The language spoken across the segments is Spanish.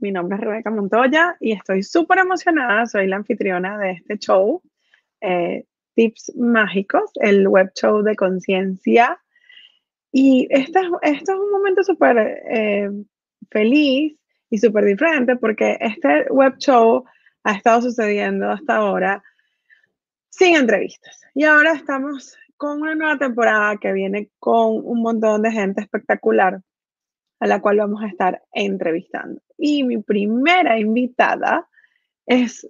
mi nombre es Rebeca Montoya y estoy súper emocionada. Soy la anfitriona de este show, eh, Tips Mágicos, el web show de conciencia. Y este, esto es un momento súper eh, feliz y súper diferente porque este web show ha estado sucediendo hasta ahora sin entrevistas. Y ahora estamos con una nueva temporada que viene con un montón de gente espectacular a la cual vamos a estar entrevistando. Y mi primera invitada es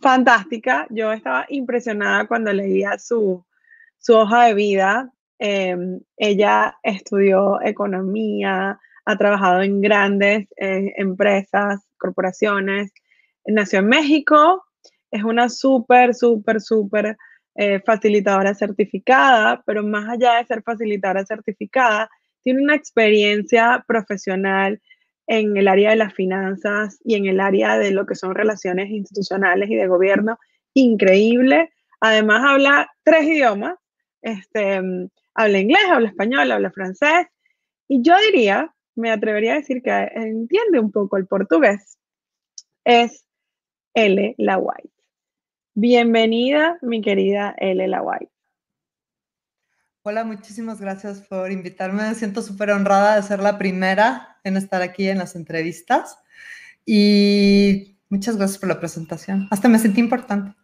fantástica. Yo estaba impresionada cuando leía su, hoja de vida. Em, ella estudió economía, ha trabajado en grandes eh, empresas, corporaciones, nació en México, es una súper, súper, súper eh, facilitadora certificada, pero más allá de ser facilitadora certificada, tiene una experiencia profesional en el área de las finanzas y en el área de lo que son relaciones institucionales y de gobierno increíble. Además habla tres idiomas, este, habla inglés, habla español, habla francés y yo diría, me atrevería a decir que entiende un poco el portugués. Es L. La White. Bienvenida, mi querida L. La White. Hola, muchísimas gracias por invitarme. Me siento súper honrada de ser la primera en estar aquí en las entrevistas. Y muchas gracias por la presentación. Hasta me sentí importante.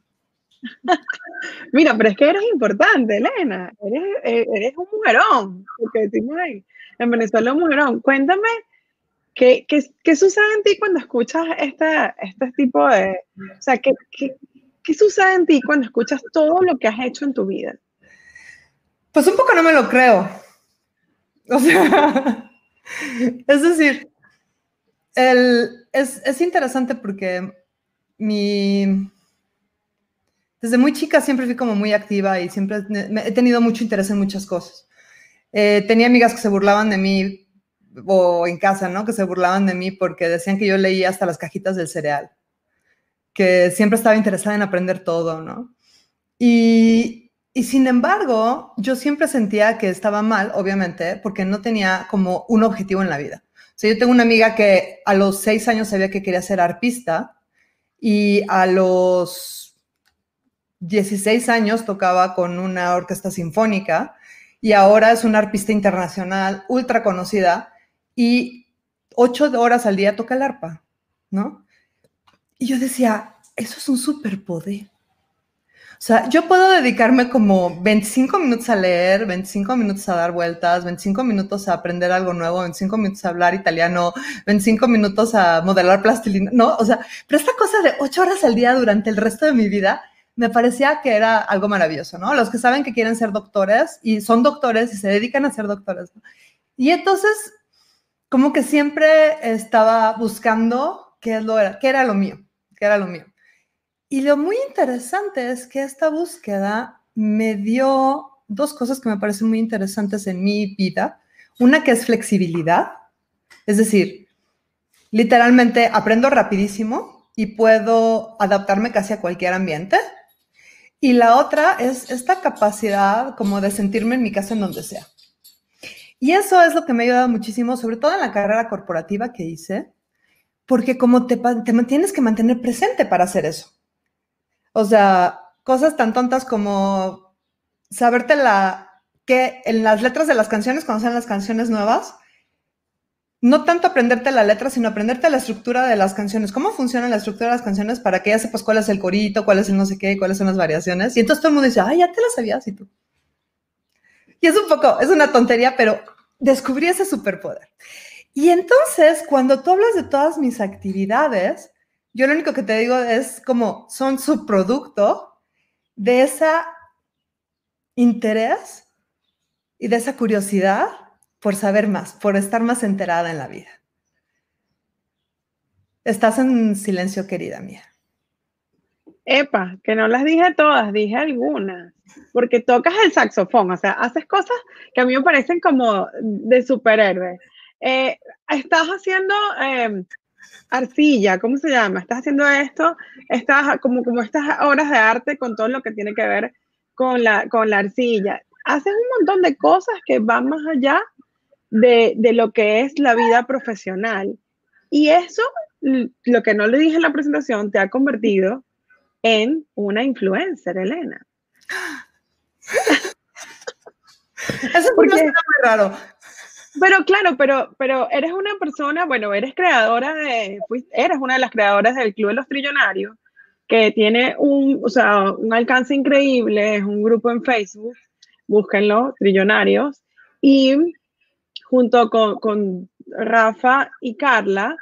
Mira, pero es que eres importante, Elena. Eres, eh, eres un mujerón, porque decimos ahí, en Venezuela un mujerón. Cuéntame, ¿qué, qué, qué sucede en ti cuando escuchas este, este tipo de... O sea, ¿qué, ¿qué, qué sucede en ti cuando escuchas todo lo que has hecho en tu vida? Pues un poco no me lo creo. O sea, es decir, es, interesante porque mi... Desde muy chica siempre fui como muy activa y siempre he tenido mucho interés en muchas cosas. Eh, tenía amigas que se burlaban de mí, o en casa, ¿no? Que se burlaban de mí porque decían que yo leía hasta las cajitas del cereal, que siempre estaba interesada en aprender todo, ¿no? Y, y sin embargo, yo siempre sentía que estaba mal, obviamente, porque no tenía como un objetivo en la vida. O yo tengo una amiga que a los seis años sabía que quería ser arpista y a los 16 años tocaba con una orquesta sinfónica y ahora es una arpista internacional ultra conocida y ocho horas al día toca el arpa, ¿no? Y yo decía, eso es un superpoder. O sea, yo puedo dedicarme como 25 minutos a leer, 25 minutos a dar vueltas, 25 minutos a aprender algo nuevo, 25 minutos a hablar italiano, 25 minutos a modelar plastilina, ¿no? O sea, pero esta cosa de 8 horas al día durante el resto de mi vida me parecía que era algo maravilloso, ¿no? Los que saben que quieren ser doctores y son doctores y se dedican a ser doctores. Y entonces, como que siempre estaba buscando qué, es lo qué era lo mío, qué era lo mío. Y lo muy interesante es que esta búsqueda me dio dos cosas que me parecen muy interesantes en mi vida. Una que es flexibilidad, es decir, literalmente aprendo rapidísimo y puedo adaptarme casi a cualquier ambiente. Y la otra es esta capacidad como de sentirme en mi casa en donde sea. Y eso es lo que me ha ayudado muchísimo, sobre todo en la carrera corporativa que hice, porque como te, te tienes que mantener presente para hacer eso. O sea, cosas tan tontas como saberte la que en las letras de las canciones, cuando sean las canciones nuevas, no tanto aprenderte la letra, sino aprenderte la estructura de las canciones, cómo funciona la estructura de las canciones para que ya sepas cuál es el corito, cuál es el no sé qué, cuáles son las variaciones. Y entonces todo el mundo dice, ay, ya te lo sabías y tú. Y es un poco, es una tontería, pero descubrí ese superpoder. Y entonces, cuando tú hablas de todas mis actividades, yo lo único que te digo es como son subproducto de ese interés y de esa curiosidad por saber más, por estar más enterada en la vida. Estás en silencio, querida mía. Epa, que no las dije todas, dije algunas. Porque tocas el saxofón, o sea, haces cosas que a mí me parecen como de superhéroe. Eh, estás haciendo em, arcilla, ¿cómo se llama? Estás haciendo esto, estás como, como estas obras de arte con todo lo que tiene que ver con la, con la arcilla. Haces un montón de cosas que van más allá de, de lo que es la vida profesional. Y eso, lo que no le dije en la presentación, te ha convertido en una influencer, Elena. Eso Porque, muy raro. Pero claro, pero, pero eres una persona, bueno, eres creadora de, eres una de las creadoras del Club de los Trillonarios, que tiene un, o sea, un alcance increíble, es un grupo en Facebook, búsquenlo, Trillonarios, y junto con, con Rafa y Carla,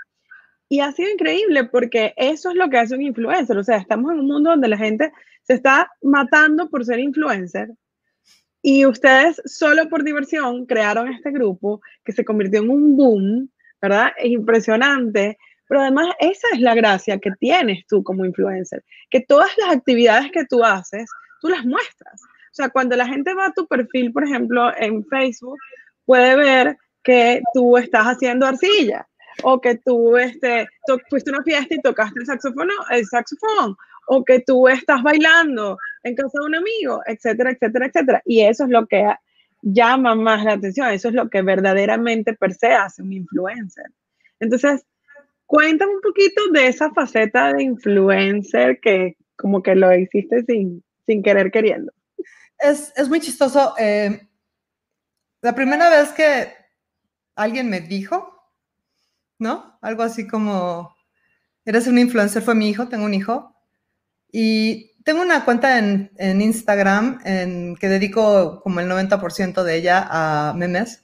y ha sido increíble porque eso es lo que hace un influencer, o sea, estamos en un mundo donde la gente se está matando por ser influencer, y ustedes, solo por diversión, crearon este grupo que se convirtió en un boom, ¿verdad? Es impresionante. Pero además, esa es la gracia que tienes tú como influencer, que todas las actividades que tú haces, tú las muestras. O sea, cuando la gente va a tu perfil, por ejemplo, en Facebook, puede ver que tú estás haciendo arcilla o que tú este, fuiste a una fiesta y tocaste el saxofón, el saxofón o que tú estás bailando en casa de un amigo, etcétera, etcétera, etcétera. Y eso es lo que llama más la atención, eso es lo que verdaderamente per se hace un influencer. Entonces, cuéntame un poquito de esa faceta de influencer que como que lo hiciste sin, sin querer queriendo. Es, es muy chistoso. Eh, la primera vez que alguien me dijo, ¿no? Algo así como, eres un influencer, fue mi hijo, tengo un hijo, y tengo una cuenta en, Instagram en que dedico como el 90% de ella a memes.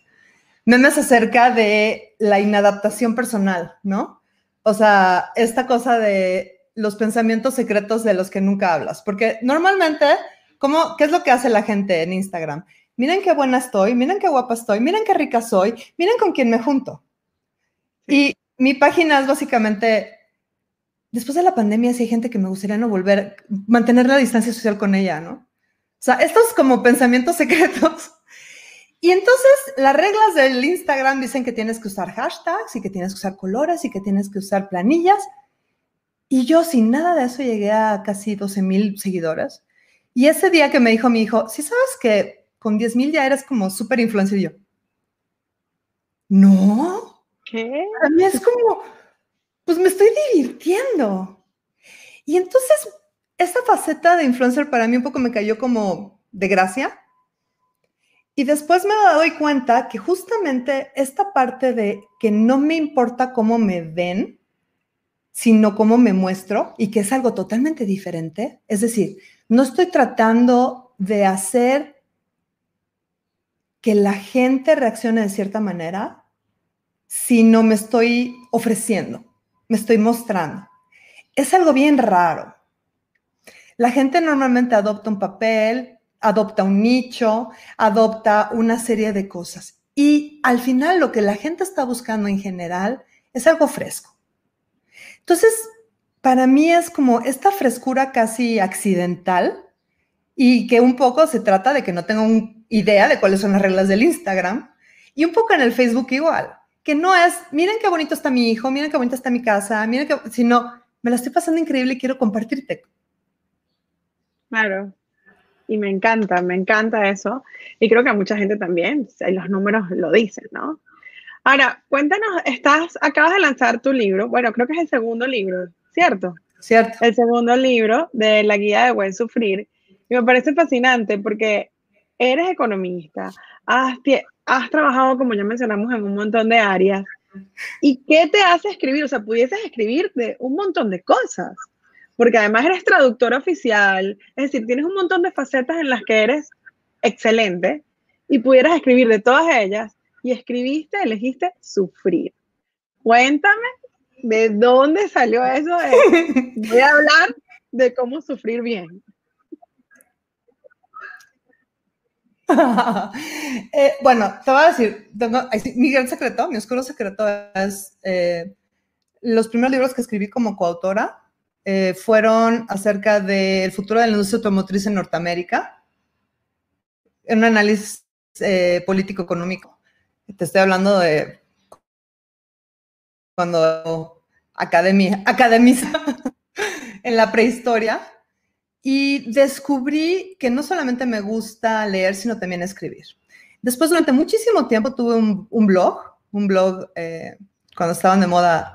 Memes acerca de la inadaptación personal, ¿no? O sea, esta cosa de los pensamientos secretos de los que nunca hablas. Porque normalmente, ¿cómo, ¿qué es lo que hace la gente en Instagram? Miren qué buena estoy, miren qué guapa estoy, miren qué rica soy, miren con quién me junto. Y mi página es básicamente después de la pandemia sí hay gente que me gustaría no volver, mantener la distancia social con ella, ¿no? O sea, estos como pensamientos secretos. Y entonces las reglas del Instagram dicen que tienes que usar hashtags y que tienes que usar colores y que tienes que usar planillas. Y yo sin nada de eso llegué a casi 12 mil seguidores. Y ese día que me dijo mi hijo, si sabes que con 10 mil ya eres como súper influencer, yo, no. ¿Qué? A mí es como, pues me estoy divirtiendo. Y entonces, esta faceta de influencer para mí un poco me cayó como de gracia. Y después me doy cuenta que justamente esta parte de que no me importa cómo me ven, sino cómo me muestro y que es algo totalmente diferente. Es decir, no estoy tratando de hacer que la gente reaccione de cierta manera, sino me estoy ofreciendo me estoy mostrando. Es algo bien raro. La gente normalmente adopta un papel, adopta un nicho, adopta una serie de cosas. Y al final lo que la gente está buscando en general es algo fresco. Entonces, para mí es como esta frescura casi accidental y que un poco se trata de que no tengo idea de cuáles son las reglas del Instagram y un poco en el Facebook igual que no es, miren qué bonito está mi hijo, miren qué bonita está mi casa, miren que, sino, me la estoy pasando increíble y quiero compartirte. Claro. Y me encanta, me encanta eso. Y creo que a mucha gente también, los números lo dicen, ¿no? Ahora, cuéntanos, estás, acabas de lanzar tu libro, bueno, creo que es el segundo libro, ¿cierto? Cierto. El segundo libro de la guía de buen sufrir. Y me parece fascinante porque eres economista, has, has trabajado, como ya mencionamos, en un montón de áreas. ¿Y qué te hace escribir? O sea, pudieses escribir de un montón de cosas, porque además eres traductor oficial, es decir, tienes un montón de facetas en las que eres excelente y pudieras escribir de todas ellas y escribiste, elegiste sufrir. Cuéntame de dónde salió eso. voy a hablar de cómo sufrir bien. Eh, bueno, te voy a decir, mi gran secreto, mi oscuro secreto es eh, los primeros libros que escribí como coautora eh, fueron acerca del futuro de la industria automotriz en Norteamérica, en un análisis político-económico. Te estoy hablando de cuando academia, academiza en la prehistoria. Y descubrí que no solamente me gusta leer, sino también escribir. Después, durante muchísimo tiempo, tuve un, blog, un blog eh, cuando estaban de moda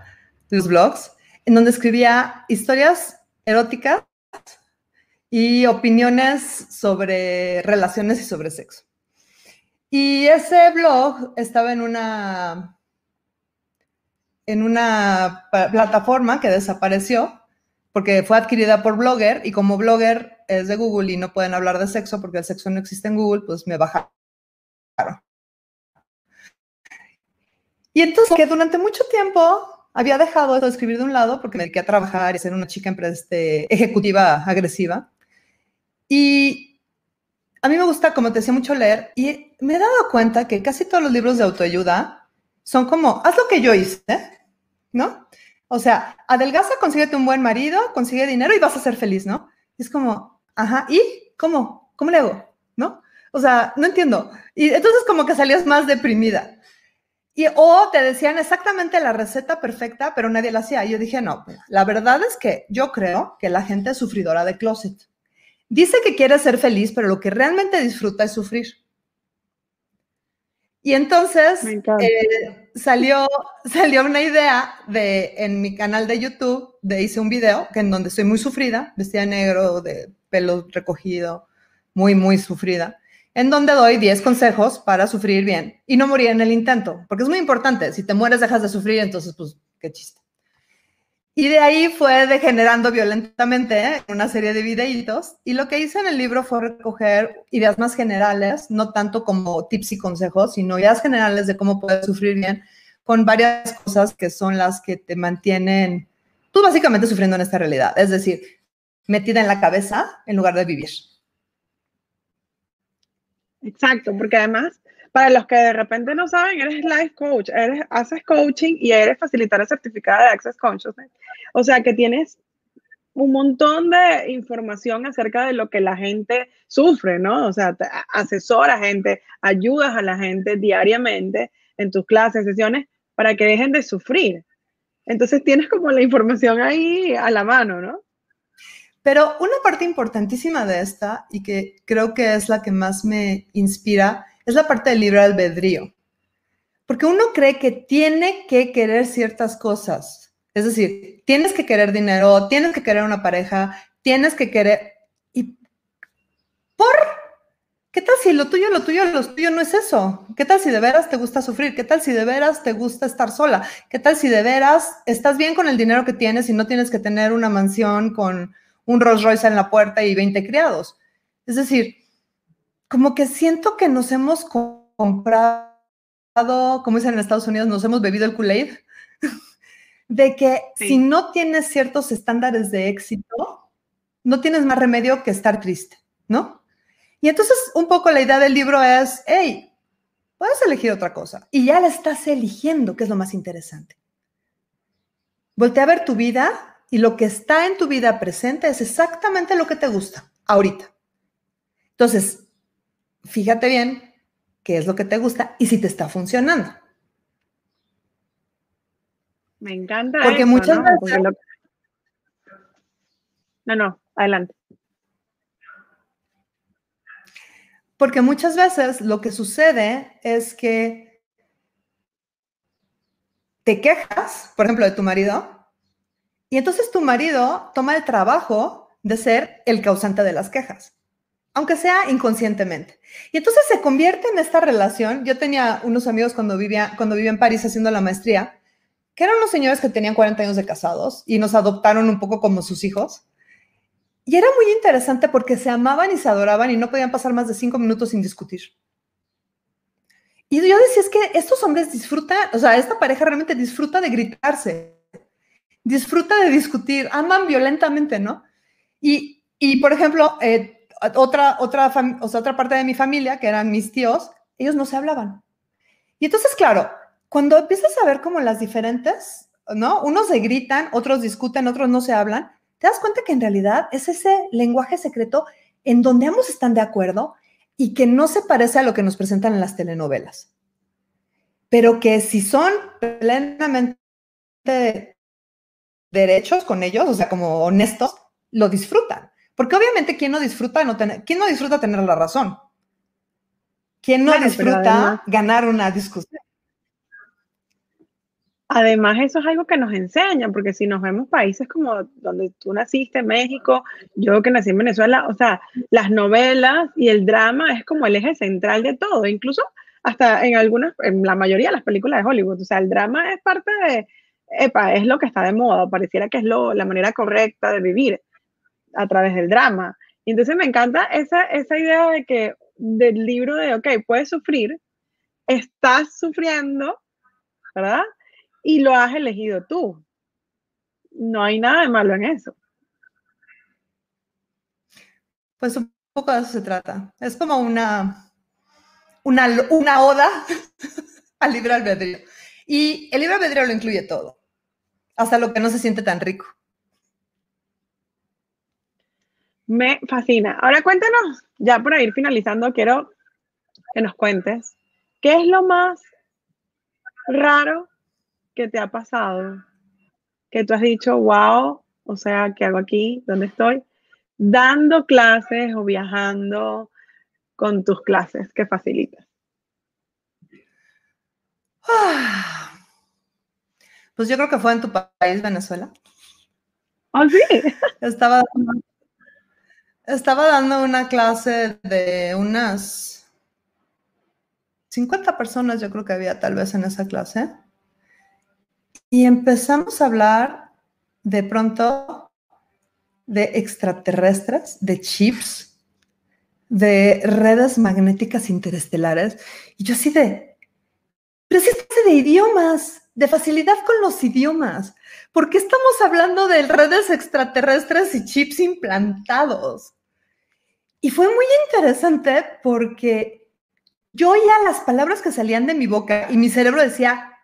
los blogs, en donde escribía historias eróticas y opiniones sobre relaciones y sobre sexo. Y ese blog estaba en una, en una plataforma que desapareció porque fue adquirida por Blogger y como Blogger es de Google y no pueden hablar de sexo porque el sexo no existe en Google, pues me bajaron. Y entonces que durante mucho tiempo había dejado de escribir de un lado porque me dediqué a trabajar y ser una chica este, ejecutiva agresiva. Y a mí me gusta, como te decía, mucho leer y me he dado cuenta que casi todos los libros de autoayuda son como, haz lo que yo hice, ¿no? O sea, adelgaza, consíguete un buen marido, consigue dinero y vas a ser feliz, ¿no? es como, ajá, ¿y cómo? ¿Cómo le hago? ¿No? O sea, no entiendo. Y entonces como que salías más deprimida. Y, o te decían exactamente la receta perfecta, pero nadie la hacía. Y yo dije, no, la verdad es que yo creo que la gente es sufridora de closet. Dice que quiere ser feliz, pero lo que realmente disfruta es sufrir. Y entonces eh, salió, salió una idea de, en mi canal de YouTube, de hice un video que en donde estoy muy sufrida, vestida de negro, de pelo recogido, muy, muy sufrida en donde doy 10 consejos para sufrir bien y no morir en el intento, porque es muy importante. Si te mueres, dejas de sufrir, entonces, pues, qué chiste. Y de ahí fue degenerando violentamente ¿eh? una serie de videitos. Y lo que hice en el libro fue recoger ideas más generales, no tanto como tips y consejos, sino ideas generales de cómo puedes sufrir bien, con varias cosas que son las que te mantienen, tú básicamente sufriendo en esta realidad. Es decir, metida en la cabeza en lugar de vivir. Exacto, porque además, para los que de repente no saben, eres life coach, eres, haces coaching y eres facilitadora certificada de Access Consciousness. O sea que tienes un montón de información acerca de lo que la gente sufre, ¿no? O sea, asesoras gente, ayudas a la gente diariamente en tus clases, sesiones, para que dejen de sufrir. Entonces tienes como la información ahí a la mano, ¿no? Pero una parte importantísima de esta, y que creo que es la que más me inspira, es la parte del libre albedrío. Porque uno cree que tiene que querer ciertas cosas. Es decir, tienes que querer dinero, tienes que querer una pareja, tienes que querer... ¿Y por? ¿Qué tal si lo tuyo, lo tuyo, lo tuyo no es eso? ¿Qué tal si de veras te gusta sufrir? ¿Qué tal si de veras te gusta estar sola? ¿Qué tal si de veras estás bien con el dinero que tienes y no tienes que tener una mansión con un Rolls Royce en la puerta y 20 criados. Es decir, como que siento que nos hemos comprado, como dicen en Estados Unidos, nos hemos bebido el Kool-Aid, de que si no tienes ciertos estándares de éxito, no tienes más remedio que estar triste, ¿no? Y entonces un poco la idea del libro es, hey, puedes elegir otra cosa. Y ya la estás eligiendo, que es lo más interesante. Voltea a ver tu vida y lo que está en tu vida presente es exactamente lo que te gusta ahorita. Entonces, fíjate bien qué es lo que te gusta y si te está funcionando. Me encanta. Porque muchas veces... No, no, adelante. Porque muchas veces lo que sucede es que te quejas, por ejemplo, de tu marido, y entonces tu marido toma el trabajo de ser el causante de las quejas, aunque sea inconscientemente. Y entonces se convierte en esta relación. Yo tenía unos amigos cuando vivía, cuando vivía en París haciendo la maestría, que eran unos señores que tenían 40 años de casados y nos adoptaron un poco como sus hijos. Y era muy interesante porque se amaban y se adoraban y no podían pasar más de cinco minutos sin discutir. Y yo decía, es que estos hombres disfrutan, o sea, esta pareja realmente disfruta de gritarse, disfruta de discutir, aman violentamente, ¿no? Y, y por ejemplo, eh, otra, otra, otra parte de mi familia, que eran mis tíos, ellos no se hablaban. Y entonces, claro, cuando empiezas a ver como las diferentes, ¿no? Unos se gritan, otros discuten, otros no se hablan, te das cuenta que en realidad es ese lenguaje secreto en donde ambos están de acuerdo y que no se parece a lo que nos presentan en las telenovelas. Pero que si son plenamente derechos con ellos, o sea, como honestos, lo disfrutan. Porque obviamente, ¿quién no disfruta no tener, quién no disfruta tener la razón? ¿Quién no disfruta ganar una discusión? Además, eso es algo que nos enseñan, porque si nos vemos países como donde tú naciste, México, yo que nací en Venezuela, o sea, las novelas y el drama es como el eje central de todo, incluso hasta en algunas, en la mayoría de las películas de Hollywood, o sea, el drama es parte de, epa, es lo que está de moda, pareciera que es lo, la manera correcta de vivir a través del drama. Y entonces me encanta esa, esa idea de que del libro de, ok, puedes sufrir, estás sufriendo, ¿verdad? y lo has elegido tú. No hay nada de malo en eso. Pues un poco de eso se trata. Es como una, una, una oda al libre albedrío. Y el libre albedrío lo incluye todo, hasta lo que no se siente tan rico. Me fascina. Ahora cuéntanos, ya para ir finalizando, quiero que nos cuentes, ¿qué es lo más raro ¿Qué te ha pasado? Que tú has dicho, wow, o sea, ¿qué hago aquí? ¿Dónde estoy? Dando clases o viajando con tus clases ¿Qué facilitas. Pues yo creo que fue en tu país, Venezuela. ¿Ah, sí? Estaba, estaba dando una clase de unas 50 personas, yo creo que había tal vez en esa clase. Y empezamos a hablar de pronto de extraterrestres, de chips, de redes magnéticas interestelares. Y yo así de, pero si de idiomas, de facilidad con los idiomas. ¿Por qué estamos hablando de redes extraterrestres y chips implantados? Y fue muy interesante porque yo oía las palabras que salían de mi boca y mi cerebro decía,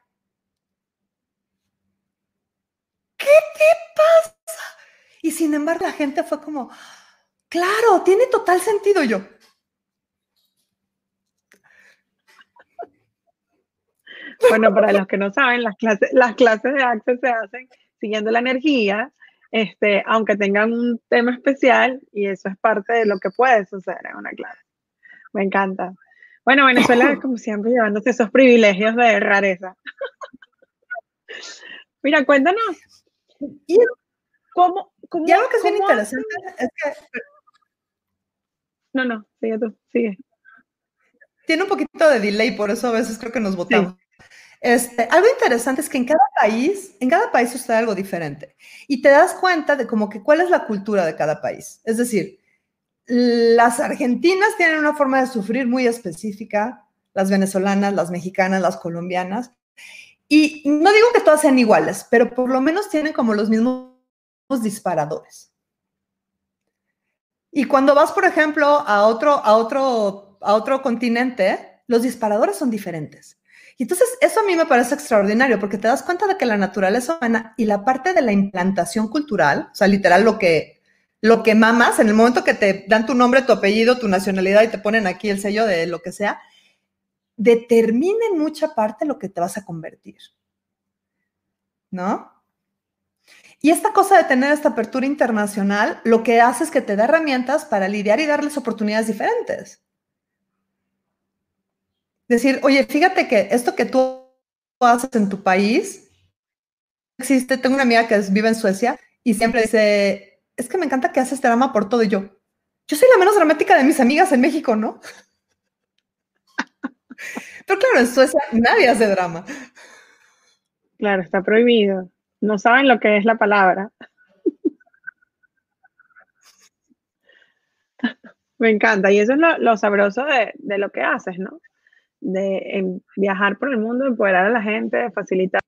¿qué te pasa? Y sin embargo la gente fue como, claro, tiene total sentido yo. Bueno, para los que no saben, las clases, las clases de Access se hacen siguiendo la energía, este, aunque tengan un tema especial, y eso es parte de lo que puede suceder en una clase. Me encanta. Bueno, Venezuela es como siempre llevándose esos privilegios de rareza. Mira, cuéntanos, y cómo, cómo, algo que es bien interesante es que... No, no, sigue tú, sigue. Tiene un poquito de delay, por eso a veces creo que nos votamos. Este, algo interesante es que en cada país, en cada país sucede algo diferente. Y te das cuenta de como que cuál es la cultura de cada país. Es decir, las argentinas tienen una forma de sufrir muy específica, las venezolanas, las mexicanas, las colombianas. Y no digo que todas sean iguales, pero por lo menos tienen como los mismos disparadores. Y cuando vas, por ejemplo, a otro, a otro, a otro continente, los disparadores son diferentes. Entonces eso a mí me parece extraordinario porque te das cuenta de que la naturaleza humana y la parte de la implantación cultural, o sea, literal lo que, lo que mamas, en el momento que te dan tu nombre, tu apellido, tu nacionalidad y te ponen aquí el sello de lo que sea, determina en mucha parte lo que te vas a convertir. ¿No? Y esta cosa de tener esta apertura internacional, lo que hace es que te da herramientas para lidiar y darles oportunidades diferentes. Decir, oye, fíjate que esto que tú haces en tu país, existe, tengo una amiga que vive en Suecia y siempre dice, es que me encanta que haces drama por todo y yo. Yo soy la menos dramática de mis amigas en México, ¿no? Pero claro, en Suecia nadie hace drama. Claro, está prohibido. No saben lo que es la palabra. Me encanta. Y eso es lo, sabroso de, lo que haces, ¿no? De viajar por el mundo, empoderar a la gente, facilitar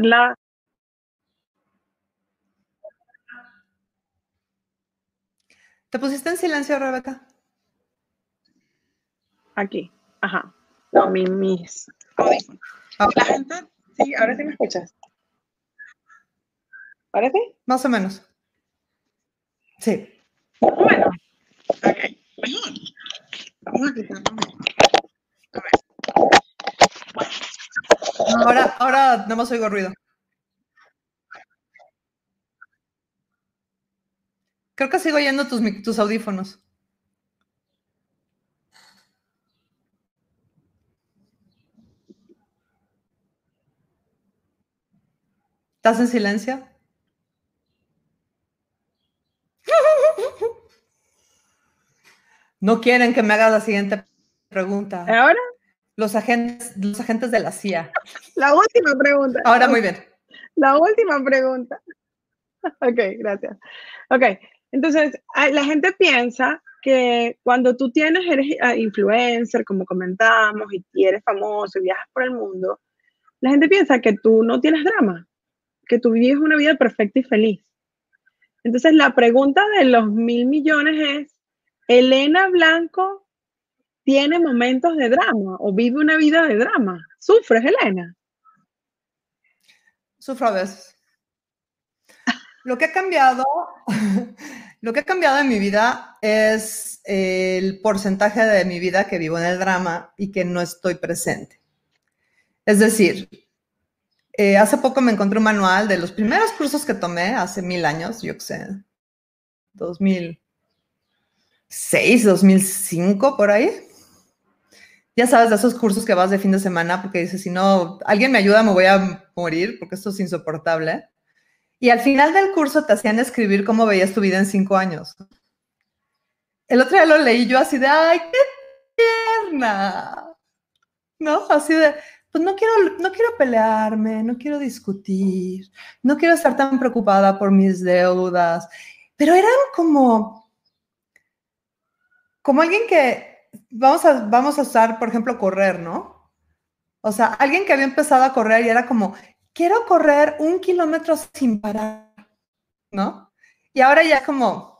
la ¿Te pusiste en silencio, Rebeca? Aquí, ajá. No, mi, mis. La gente Sí, ahora sí me escuchas. ¿Ahora sí? Más o menos. Sí. Bueno. Ahora, ahora no más oigo ruido. Creo que sigo oyendo tus, tus audífonos. ¿Estás en silencio? No quieren que me hagas la siguiente pregunta. ¿Ahora? Los agentes, los agentes de la CIA. La última pregunta. Ahora muy bien. La última pregunta. Ok, gracias. Ok, entonces la gente piensa que cuando tú tienes, eres ah, influencer, como comentamos, y eres famoso y viajas por el mundo, la gente piensa que tú no tienes drama, que tú vives una vida perfecta y feliz. Entonces la pregunta de los mil millones es, ¿Elena Blanco tiene momentos de drama o vive una vida de drama? ¿Sufres, Elena? Sufro a veces. Lo que ha cambiado, lo que ha cambiado en mi vida es el porcentaje de mi vida que vivo en el drama y que no estoy presente. Es decir, eh, hace poco me encontré un manual de los primeros cursos que tomé hace mil años, yo que sé, 2006, 2005, por ahí. Ya sabes, de esos cursos que vas de fin de semana porque dices, si no, alguien me ayuda, me voy a morir porque esto es insoportable. Y al final del curso te hacían escribir cómo veías tu vida en cinco años. El otro día lo leí yo así de, ay, qué tierna. ¿No? Así de, pues no quiero, no quiero pelearme, no quiero discutir, no quiero estar tan preocupada por mis deudas. Pero eran como, como alguien que, vamos a, vamos a usar, por ejemplo, correr, ¿no? O sea, alguien que había empezado a correr y era como, quiero correr un kilómetro sin parar, ¿no? Y ahora ya como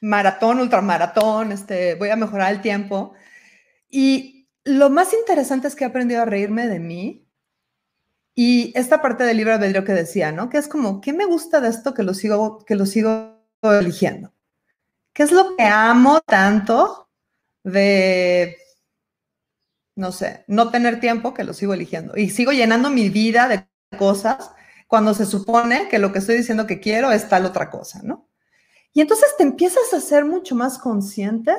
maratón, ultramaratón, este, voy a mejorar el tiempo. Y lo más interesante es que he aprendido a reírme de mí. Y esta parte del libro albedrío que decía, ¿no? Que es como, ¿qué me gusta de esto que lo sigo, que lo sigo eligiendo? ¿Qué es lo que amo tanto de no sé, no tener tiempo, que lo sigo eligiendo. Y sigo llenando mi vida de cosas cuando se supone que lo que estoy diciendo que quiero es tal otra cosa, ¿no? Y entonces te empiezas a ser mucho más consciente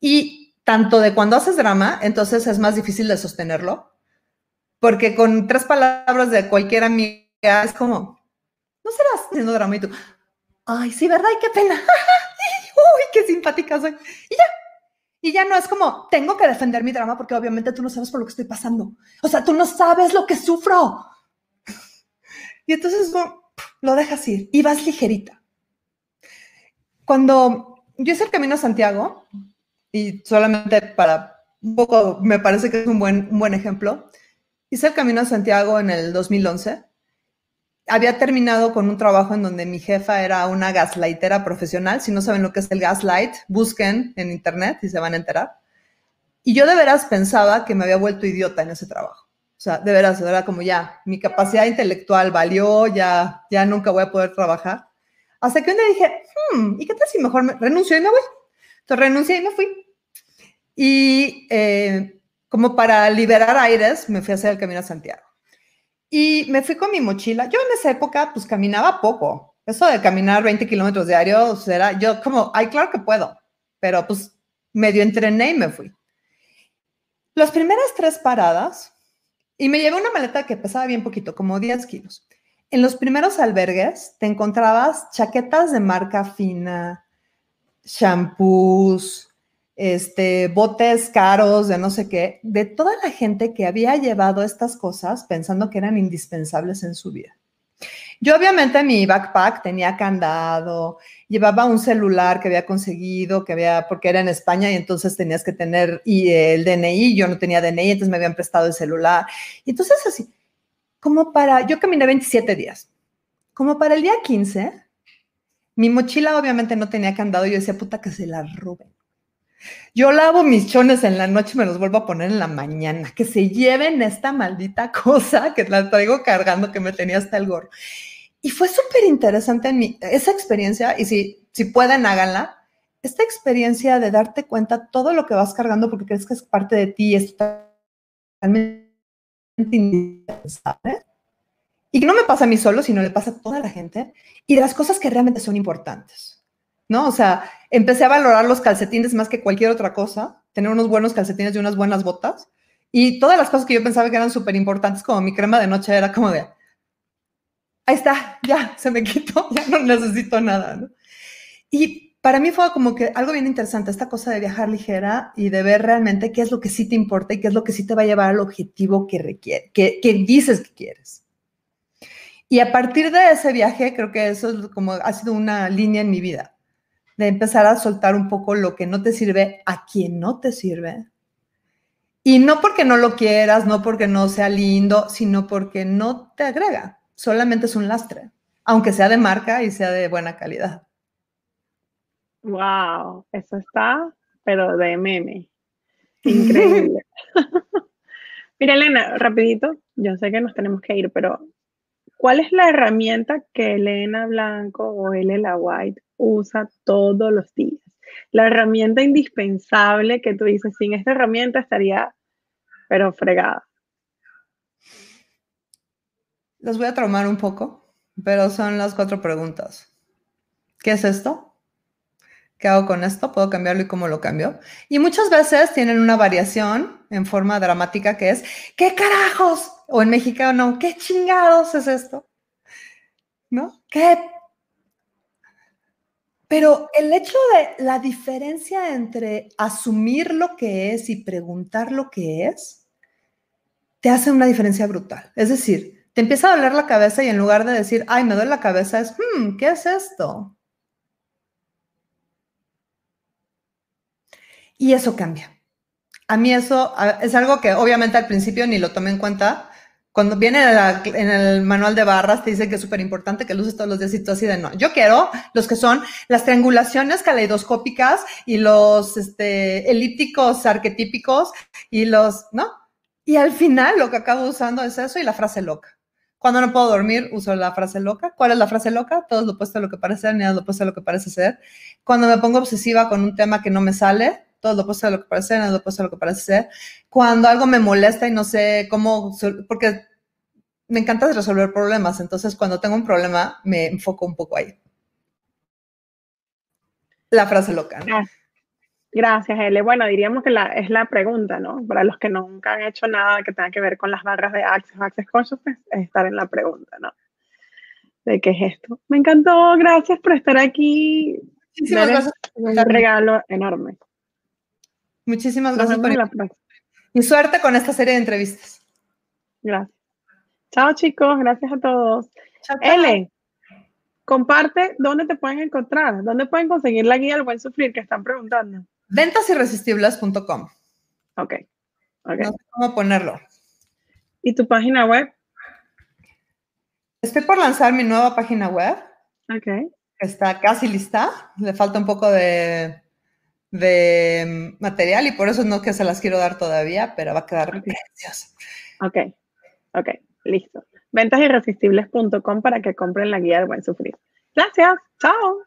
y tanto de cuando haces drama, entonces es más difícil de sostenerlo, porque con tres palabras de cualquier amiga es como, no serás haciendo drama y tú, ay, sí, ¿verdad? Y qué pena. Uy, qué simpática soy. Y ya, y ya no es como, tengo que defender mi drama porque obviamente tú no sabes por lo que estoy pasando. O sea, tú no sabes lo que sufro. Y entonces lo dejas ir y vas ligerita. Cuando yo hice el Camino a Santiago, y solamente para un poco, me parece que es un buen, un buen ejemplo, hice el Camino a Santiago en el 2011 había terminado con un trabajo en donde mi jefa era una gaslightera profesional. Si no saben lo que es el gaslight, busquen en internet y se van a enterar. Y yo de veras pensaba que me había vuelto idiota en ese trabajo. O sea, de veras, era como ya, mi capacidad intelectual valió, ya, ya nunca voy a poder trabajar. Hasta que un día dije, hmm, ¿y qué tal si mejor me renuncio y me voy? Entonces renuncié y me fui. Y eh, como para liberar aires, me fui a hacer el camino a Santiago. Y me fui con mi mochila. Yo en esa época, pues caminaba poco. Eso de caminar 20 kilómetros diarios era yo como, ay, claro que puedo. Pero pues medio entrené y me fui. Las primeras tres paradas, y me llevé una maleta que pesaba bien poquito, como 10 kilos. En los primeros albergues te encontrabas chaquetas de marca fina, shampoos, este, botes caros de no sé qué, de toda la gente que había llevado estas cosas pensando que eran indispensables en su vida. Yo obviamente mi backpack tenía candado, llevaba un celular que había conseguido, que había, porque era en España y entonces tenías que tener y el DNI, yo no tenía DNI, entonces me habían prestado el celular. Y entonces así, como para, yo caminé 27 días, como para el día 15, mi mochila obviamente no tenía candado yo decía, puta, que se la roben Yo lavo mis chones en la noche y me los vuelvo a poner en la mañana. Que se lleven esta maldita cosa que la traigo cargando que me tenía hasta el gorro. Y fue súper interesante en esa experiencia, y si, si pueden, háganla. Esta experiencia de darte cuenta todo lo que vas cargando porque crees que es parte de ti, es totalmente indispensable. Y no me pasa a mí solo, sino le pasa a toda la gente. Y de las cosas que realmente son importantes. ¿No? O sea, empecé a valorar los calcetines más que cualquier otra cosa, tener unos buenos calcetines y unas buenas botas. Y todas las cosas que yo pensaba que eran súper importantes, como mi crema de noche, era como de, ahí está, ya, se me quitó, ya no necesito nada. Y para mí fue como que algo bien interesante, esta cosa de viajar ligera y de ver realmente qué es lo que sí te importa y qué es lo que sí te va a llevar al objetivo que requiere, que, que dices que quieres. Y a partir de ese viaje, creo que eso es como ha sido una línea en mi vida, de empezar a soltar un poco lo que no te sirve a quien no te sirve. Y no porque no lo quieras, no porque no sea lindo, sino porque no te agrega solamente es un lastre, aunque sea de marca y sea de buena calidad. Wow, eso está, pero de meme. Increíble. Mira, Elena, rapidito, yo sé que nos tenemos que ir, pero ¿cuál es la herramienta que Elena Blanco o Elena White usa todos los días? La herramienta indispensable que tú dices, sin esta herramienta estaría, pero fregada. Los voy a traumar un poco, pero son las cuatro preguntas. ¿Qué es esto? ¿Qué hago con esto? ¿Puedo cambiarlo y cómo lo cambio? Y muchas veces tienen una variación en forma dramática que es, ¿qué carajos? O en mexicano, ¿qué chingados es esto? ¿No? ¿Qué? Pero el hecho de la diferencia entre asumir lo que es y preguntar lo que es, te hace una diferencia brutal. Es decir, te empieza a doler la cabeza y en lugar de decir, ay, me duele la cabeza, es, hmm, ¿qué es esto? Y eso cambia. A mí eso es algo que obviamente al principio ni lo tomé en cuenta. Cuando viene en, el manual de barras, te dice que es súper importante que lo uses todos los días y tú así de no. Yo quiero los que son las triangulaciones caleidoscópicas y los este, elípticos arquetípicos y los, ¿no? Y al final lo que acabo usando es eso y la frase loca. Cuando no puedo dormir, uso la frase loca. ¿Cuál es la frase loca? Todo es lo opuesto a lo que parece ser, ni es lo opuesto a lo que parece ser. Cuando me pongo obsesiva con un tema que no me sale, todo lo opuesto a lo que parece ser, nada lo opuesto a lo que parece ser. Cuando algo me molesta y no sé cómo, porque me encanta resolver problemas, entonces cuando tengo un problema me enfoco un poco ahí. La frase loca. ¿no? Gracias, Ele. Bueno, diríamos que la, es la pregunta, ¿no? Para los que nunca han hecho nada que tenga que ver con las barras de Access, Access Consciousness, es estar en la pregunta, ¿no? De qué es esto. Me encantó, gracias por estar aquí. Muchísimas gracias. Un regalo enorme. Muchísimas gracias por la Y suerte con esta serie de entrevistas. Gracias. Chao, chicos. Gracias a todos. Chao, comparte dónde te pueden encontrar, dónde pueden conseguir la guía del buen sufrir que están preguntando. Ventasirresistibles.com. Ok. okay. No sé cómo ponerlo. ¿Y tu página web? Estoy por lanzar mi nueva página web. Ok. Está casi lista. Le falta un poco de, de material y por eso no que se las quiero dar todavía, pero va a quedar okay. preciosa. Ok. Ok. Listo. Ventasirresistibles.com para que compren la guía del buen sufrir. Gracias. Chao.